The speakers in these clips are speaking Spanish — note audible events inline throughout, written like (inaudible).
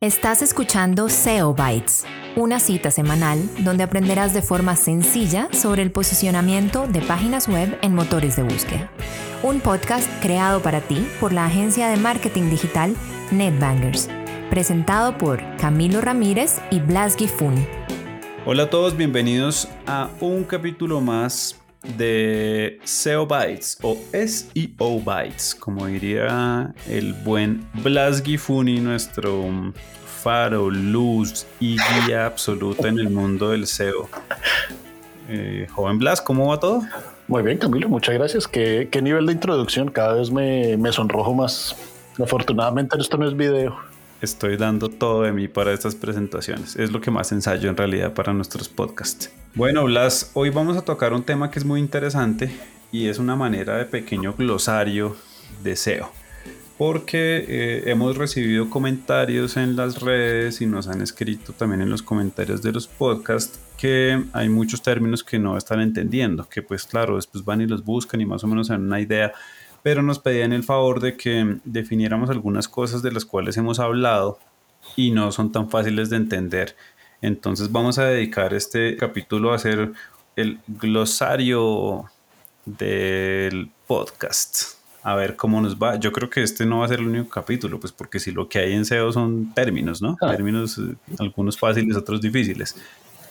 Estás escuchando SEO Bytes, una cita semanal donde aprenderás de forma sencilla sobre el posicionamiento de páginas web en motores de búsqueda. Un podcast creado para ti por la agencia de marketing digital NetBangers, presentado por Camilo Ramírez y Blas Gifun. Hola a todos, bienvenidos a un capítulo más de SEO Bytes o SEO Bytes, como diría el buen Blas Gifuni, nuestro faro, luz y guía absoluta en el mundo del SEO. Eh, joven Blas, ¿cómo va todo? Muy bien, Camilo, muchas gracias. ¿Qué, nivel de introducción? Cada vez me, me sonrojo más. Afortunadamente esto no es video estoy dando todo de mí para estas presentaciones. Es lo que más ensayo en realidad para nuestros podcasts. Bueno, Blas, hoy vamos a tocar un tema que es muy interesante y es una manera de pequeño glosario de SEO. Porque eh, hemos recibido comentarios en las redes y nos han escrito también en los comentarios de los podcasts que hay muchos términos que no están entendiendo, que pues claro, después van y los buscan y más o menos dan una idea pero nos pedían el favor de que definiéramos algunas cosas de las cuales hemos hablado y no son tan fáciles de entender. Entonces vamos a dedicar este capítulo a hacer el glosario del podcast. A ver cómo nos va. Yo creo que este no va a ser el único capítulo, pues porque si lo que hay en SEO son términos, ¿no? Ah. Términos, eh, algunos fáciles, otros difíciles.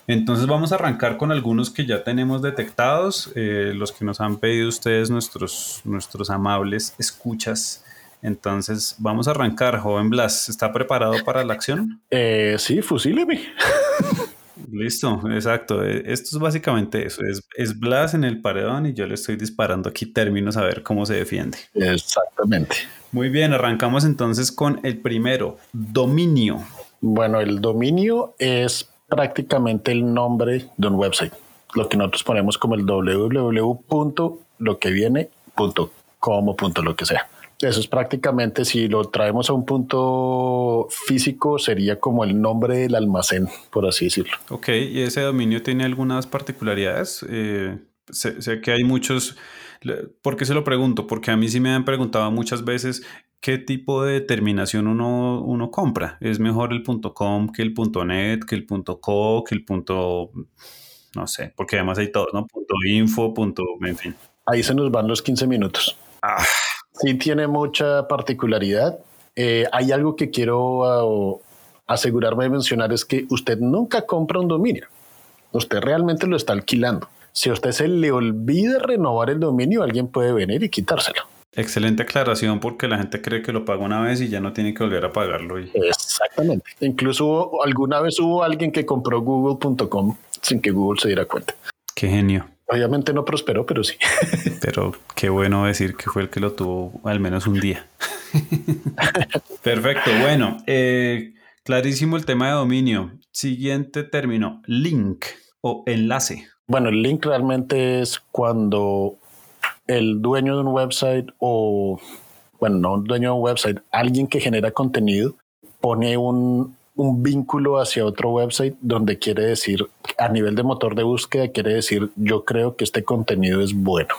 Entonces vamos a arrancar con algunos que ya tenemos detectados, eh, los que nos han pedido ustedes, nuestros, nuestros amables escuchas. Entonces vamos a arrancar, joven Blas. ¿Está preparado para la acción? Eh, sí, fusíleme. Listo, exacto. Eh, esto es básicamente eso. Es, es, Blas en el paredón y yo le estoy disparando aquí términos a ver cómo se defiende. Exactamente. Muy bien, arrancamos entonces con el primero, dominio. Bueno, el dominio es prácticamente el nombre de un website. Lo que nosotros ponemos como el www. lo que sea. Eso es prácticamente, si lo traemos a un punto físico, sería como el nombre del almacén, por así decirlo. Ok, ¿y ese dominio tiene algunas particularidades? Eh, sé, que hay muchos... ¿Por qué se lo pregunto? Porque a mí sí me han preguntado muchas veces qué tipo de terminación uno, uno compra. ¿Es mejor el .com que el .net, que el .co, que el punto, no sé, porque además hay todo, ¿no? Punto .info, punto, en fin. Ahí se nos van los 15 minutos. Ah. Sí tiene mucha particularidad. Eh, hay algo que quiero ah, asegurarme de mencionar es que usted nunca compra un dominio. Usted realmente lo está alquilando. Si a usted se le olvida renovar el dominio, alguien puede venir y quitárselo. Excelente aclaración porque la gente cree que lo paga una vez y ya no tiene que volver a pagarlo. Exactamente. Incluso alguna vez hubo alguien que compró google.com sin que Google se diera cuenta. Qué genio. Obviamente no prosperó, pero sí. (laughs) Pero qué bueno decir que fue el que lo tuvo al menos un día. (laughs) Perfecto. Bueno, eh, clarísimo el tema de dominio. Siguiente término, link o enlace. Bueno, el link realmente es cuando el dueño de un website o, bueno, no un dueño de un website, alguien que genera contenido, pone un, un vínculo hacia otro website donde quiere decir, a nivel de motor de búsqueda, quiere decir, yo creo que este contenido es bueno.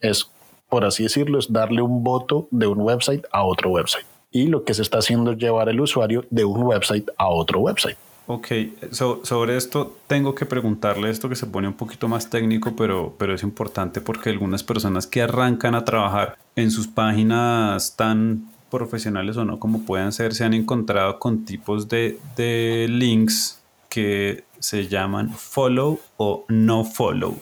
Es, por así decirlo, es darle un voto de un website a otro website. Y lo que se está haciendo es llevar el usuario de un website a otro website. Ok, sobre esto tengo que preguntarle esto que se pone un poquito más técnico, pero, pero es importante porque algunas personas que arrancan a trabajar en sus páginas tan profesionales o no como puedan ser, se han encontrado con tipos de, de links que se llaman follow o no follow.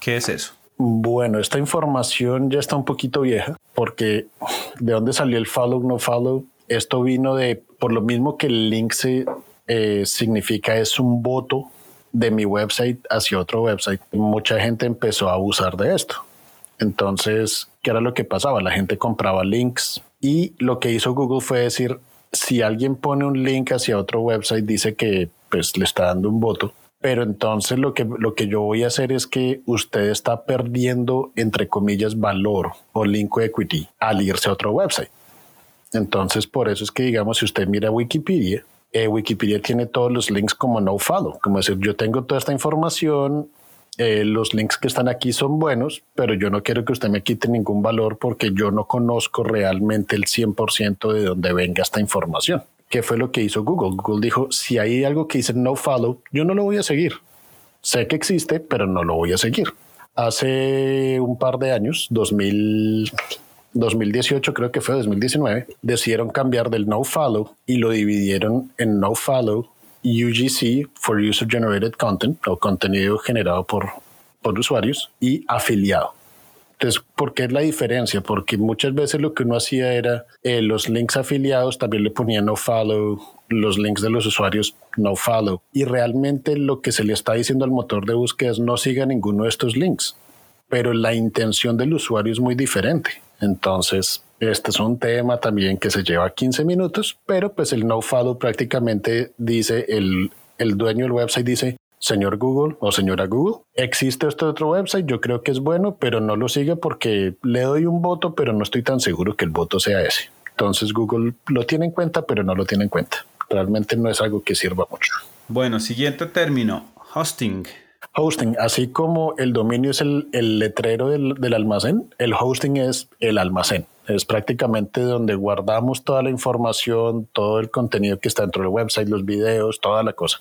¿Qué es eso? Bueno, esta información ya está un poquito vieja porque de dónde salió el follow, no follow. Esto vino de, por lo mismo que el link se eh, significa es un voto de mi website hacia otro website. Mucha gente empezó a abusar de esto. Entonces, ¿qué era lo que pasaba? La gente compraba links y lo que hizo Google fue decir, si alguien pone un link hacia otro website, dice que pues le está dando un voto. Pero entonces lo que, lo que yo voy a hacer es que usted está perdiendo, entre comillas, valor o link equity al irse a otro website. Entonces, por eso es que, digamos, si usted mira Wikipedia, eh, Wikipedia tiene todos los links como no follow, como decir, yo tengo toda esta información, eh, los links que están aquí son buenos, pero yo no quiero que usted me quite ningún valor porque yo no conozco realmente el 100% de dónde venga esta información. ¿qué fue lo que hizo Google? Google dijo, si hay algo que dice no follow, yo no lo voy a seguir. Sé que existe, pero no lo voy a seguir. Hace un par de años, 2000, 2018 creo que fue 2019, decidieron cambiar del no follow y lo dividieron en no follow UGC for User Generated Content o contenido generado por, por usuarios y afiliado. Entonces, ¿por qué es la diferencia? Porque muchas veces lo que uno hacía era eh, los links afiliados también le ponían no follow, los links de los usuarios no follow. Y realmente lo que se le está diciendo al motor de búsqueda es no siga ninguno de estos links. Pero la intención del usuario es muy diferente. Entonces, este es un tema también que se lleva 15 minutos, pero pues el no follow prácticamente dice el, el dueño del website dice señor Google o señora Google, existe este otro website, yo creo que es bueno, pero no lo sigue porque le doy un voto, pero no estoy tan seguro que el voto sea ese. Entonces Google lo tiene en cuenta, pero no lo tiene en cuenta. Realmente no es algo que sirva mucho. Bueno, siguiente término, hosting. Hosting, así como el dominio es el, letrero del, del almacén, el hosting es el almacén. Es prácticamente donde guardamos toda la información, todo el contenido que está dentro del website, los videos, toda la cosa.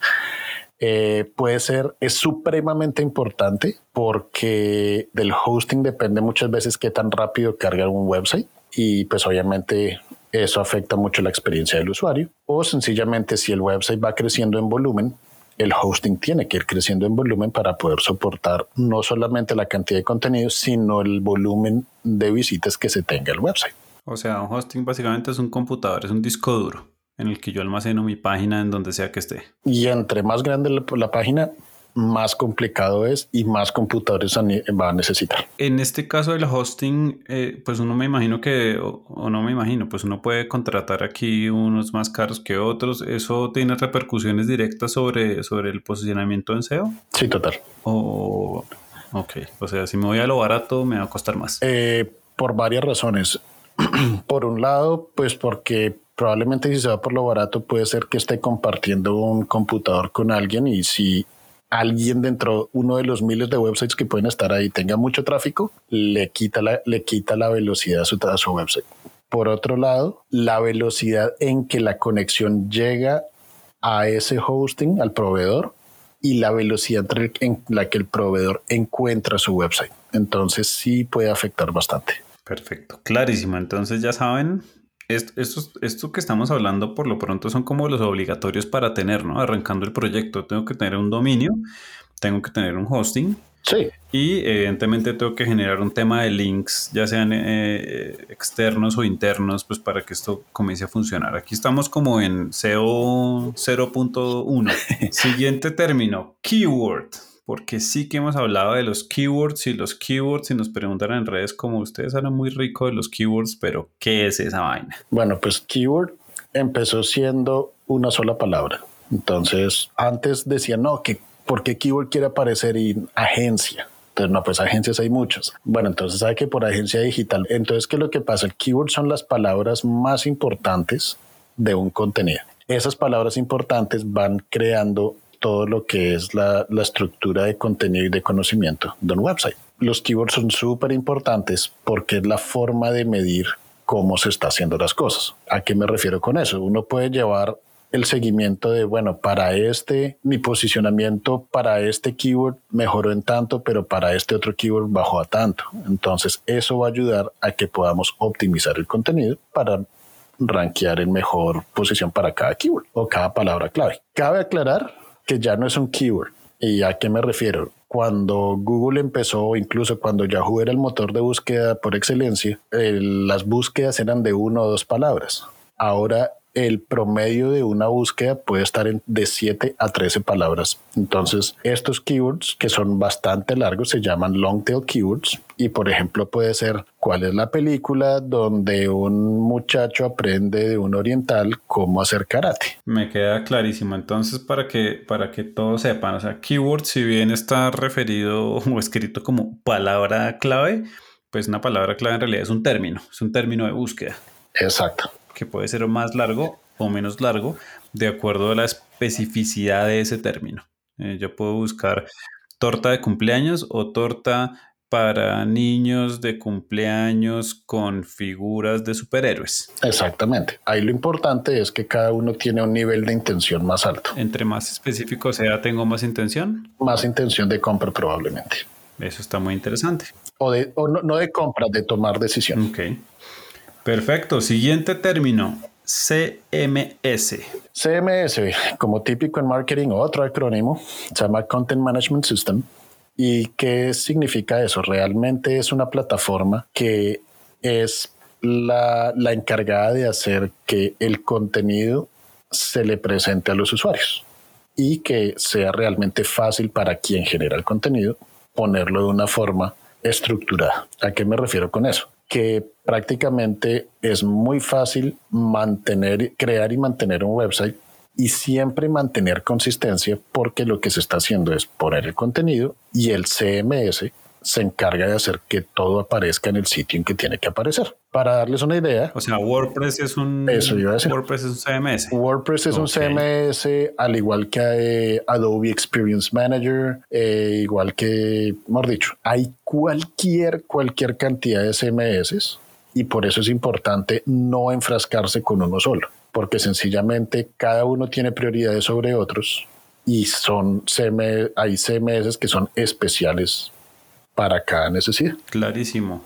Eh, puede ser, es supremamente importante porque del hosting depende muchas veces qué tan rápido carga un website y pues obviamente eso afecta mucho la experiencia del usuario o sencillamente si el website va creciendo en volumen, el hosting tiene que ir creciendo en volumen para poder soportar no solamente la cantidad de contenido, sino el volumen de visitas que se tenga el website. O sea, un hosting básicamente es un computador, es un disco duro en el que yo almaceno mi página en donde sea que esté. Y entre más grande la, página, más complicado es y más computadores va a necesitar. En este caso del hosting, eh, pues uno me imagino que, o, no me imagino, pues uno puede contratar aquí unos más caros que otros. ¿Eso tiene repercusiones directas sobre, sobre el posicionamiento en SEO? Sí, total. O, ok, o sea, si me voy a lo barato, me va a costar más. Eh, por varias razones. (clears throat) por un lado, pues porque probablemente si se va por lo barato puede ser que esté compartiendo un computador con alguien y si alguien dentro uno de los miles de websites que pueden estar ahí tenga mucho tráfico, le quita la, le quita la velocidad a su, a su website. Por otro lado, la velocidad en que la conexión llega a ese hosting, al proveedor, y la velocidad en la que el proveedor encuentra su website. Entonces sí puede afectar bastante. Perfecto, clarísimo. Entonces ya saben, esto, esto, que estamos hablando por lo pronto son como los obligatorios para tener, ¿no? Arrancando el proyecto, tengo que tener un dominio, tengo que tener un hosting. Sí. Y evidentemente tengo que generar un tema de links, ya sean eh, externos o internos, pues para que esto comience a funcionar. Aquí estamos como en SEO 0.1. (laughs) Siguiente término, keyword porque sí que hemos hablado de los keywords y los keywords y nos preguntan en redes como ustedes hablan muy rico de los keywords, pero ¿qué es esa vaina? Bueno, pues keyword empezó siendo una sola palabra. Entonces, antes decían, no, que ¿por qué keyword quiere aparecer en agencia? Entonces, no, pues agencias hay muchas. Bueno, entonces sabe que por agencia digital. Entonces, ¿qué es lo que pasa? El keyword son las palabras más importantes de un contenido. Esas palabras importantes van creando todo lo que es la, estructura de contenido y de conocimiento de un website. Los keywords son súper importantes porque es la forma de medir cómo se está haciendo las cosas. ¿A qué me refiero con eso? Uno puede llevar el seguimiento de, bueno, para este, mi posicionamiento para este keyword mejoró en tanto, pero para este otro keyword bajó a tanto. Entonces, eso va a ayudar a que podamos optimizar el contenido para rankear en mejor posición para cada keyword o cada palabra clave. Cabe aclarar que ya no es un keyword. ¿Y a qué me refiero? Cuando Google empezó, incluso cuando Yahoo era el motor de búsqueda por excelencia, las búsquedas eran de una o dos palabras. Ahora el promedio de una búsqueda puede estar en de 7 a 13 palabras. Entonces, estos keywords que son bastante largos se llaman long tail keywords y por ejemplo puede ser cuál es la película donde un muchacho aprende de un oriental cómo hacer karate. Me queda clarísimo. Entonces, para que para que todos sepan, o sea, keyword si bien está referido (laughs) o escrito como palabra clave, pues una palabra clave en realidad es un término, es un término de búsqueda. Exacto que puede ser más largo o menos largo de acuerdo a la especificidad de ese término. Eh, yo puedo buscar torta de cumpleaños o torta para niños de cumpleaños con figuras de superhéroes. Exactamente. Ahí lo importante es que cada uno tiene un nivel de intención más alto. Entre más específico sea, tengo más intención. Más intención de compra probablemente. Eso está muy interesante. O, de, o no, no de compra, de tomar decisión. Ok. Perfecto. Siguiente término. CMS. CMS, como típico en marketing, otro acrónimo, se llama Content Management System. ¿Y qué significa eso? Realmente es una plataforma que es la, la encargada de hacer que el contenido se le presente a los usuarios y que sea realmente fácil para quien genera el contenido ponerlo de una forma estructurada. ¿A qué me refiero con eso? Que prácticamente es muy fácil mantener, crear y mantener un website y siempre mantener consistencia porque lo que se está haciendo es poner el contenido y el CMS se encarga de hacer que todo aparezca en el sitio en que tiene que aparecer. Para darles una idea. O sea, WordPress es un Eso iba a decir. WordPress es un CMS. WordPress es un Ok. CMS, al igual que eh, Adobe Experience Manager, eh, igual que, mejor dicho, hay cualquier, cualquier cantidad de CMS y por eso es importante no enfrascarse con uno solo, porque sencillamente cada uno tiene prioridades sobre otros y son CM, hay CMS que son especiales para cada necesidad. Clarísimo.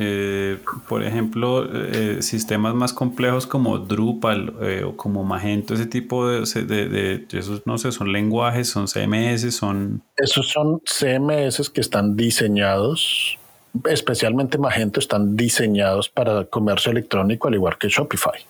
Eh, por ejemplo, eh, sistemas más complejos como Drupal eh, o como Magento, ese tipo de, de, de- esos, no sé, son lenguajes, son CMS, son... Esos son CMS que están diseñados, especialmente Magento, están diseñados para comercio electrónico, al igual que Shopify.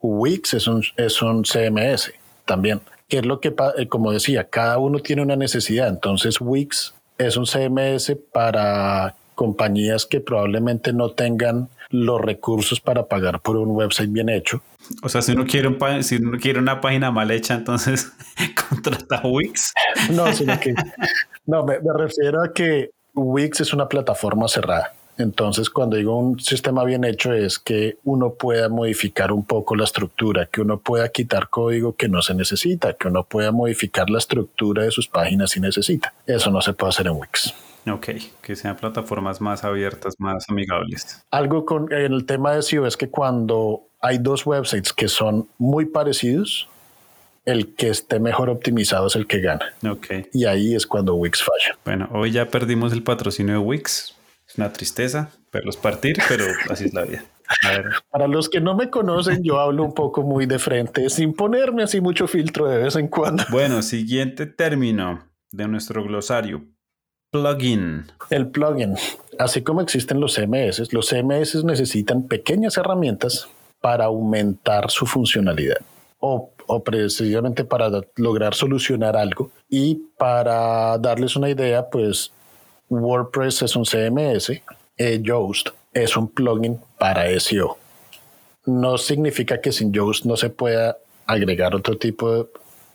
Wix es un, es un CMS también, que es lo que, como decía, cada uno tiene una necesidad. Entonces, Wix es un CMS para compañías que probablemente no tengan los recursos para pagar por un website bien hecho. O sea, si uno quiere, un si uno quiere una página mal hecha, entonces (laughs) contrata Wix. No, sino que no, me, me refiero a que Wix es una plataforma cerrada. Entonces, cuando digo un sistema bien hecho, es que uno pueda modificar un poco la estructura, que uno pueda quitar código que no se necesita, que uno pueda modificar la estructura de sus páginas si necesita. Eso no se puede hacer en Wix. Ok, que sean plataformas más abiertas, más amigables. Algo con el tema de SEO es que cuando hay dos websites que son muy parecidos, el que esté mejor optimizado es el que gana. Ok, Y ahí es cuando Wix falla. bueno, hoy ya perdimos el patrocinio de Wix. Una tristeza verlos partir, pero así es la vida. A ver, Para los que no me conocen, yo hablo un poco muy de frente, sin ponerme así mucho filtro de vez en cuando. Bueno, siguiente término de nuestro glosario. Plugin. El plugin, así como existen los CMS, los CMS necesitan pequeñas herramientas para aumentar su funcionalidad o, o precisamente para lograr solucionar algo. Y para darles una idea, pues WordPress es un CMS, eh, Yoast es un plugin para SEO. No significa que sin Yoast no se pueda agregar otro tipo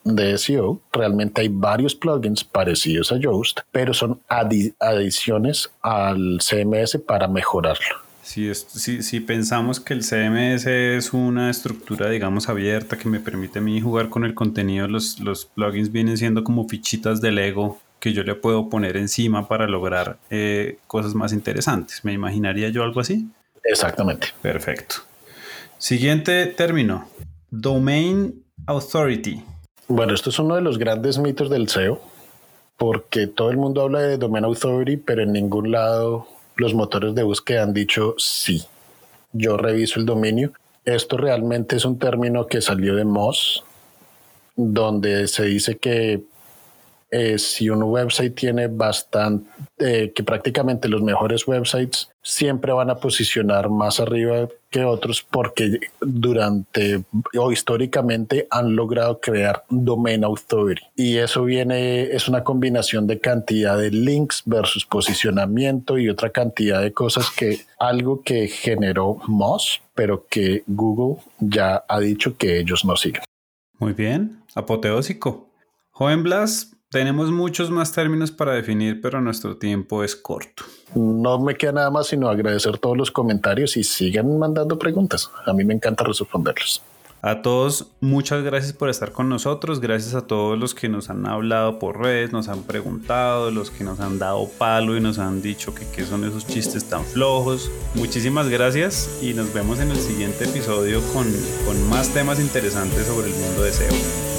de, SEO. Realmente hay varios plugins parecidos a Yoast, pero son adi- adiciones al CMS para mejorarlo. Si, es- si, si pensamos que el CMS es una estructura, digamos, abierta que me permite a mí jugar con el contenido, los, los plugins vienen siendo como fichitas de Lego que yo le puedo poner encima para lograr eh, cosas más interesantes. ¿Me imaginaría yo algo así? Exactamente. Perfecto. Siguiente término. Domain Authority. Bueno, esto es uno de los grandes mitos del SEO, porque todo el mundo habla de Domain Authority, pero en ningún lado los motores de búsqueda han dicho sí. Yo reviso el dominio. Esto realmente es un término que salió de Moz, donde se dice que eh, si un website tiene bastante, eh, que prácticamente los mejores websites siempre van a posicionar más arriba que otros porque durante o históricamente han logrado crear domain authority y eso viene es una combinación de cantidad de links versus posicionamiento y otra cantidad de cosas que algo que generó Moz pero que Google ya ha dicho que ellos no siguen. Muy bien. Apoteósico. Joven Blas, tenemos muchos más términos para definir, pero nuestro tiempo es corto. No me queda nada más sino agradecer todos los comentarios y sigan mandando preguntas. A mí me encanta responderlos. A todos, muchas gracias por estar con nosotros. Gracias a todos los que nos han hablado por redes, nos han preguntado, los que nos han dado palo y nos han dicho que qué son esos chistes tan flojos. Muchísimas gracias y nos vemos en el siguiente episodio con, con más temas interesantes sobre el mundo de SEO.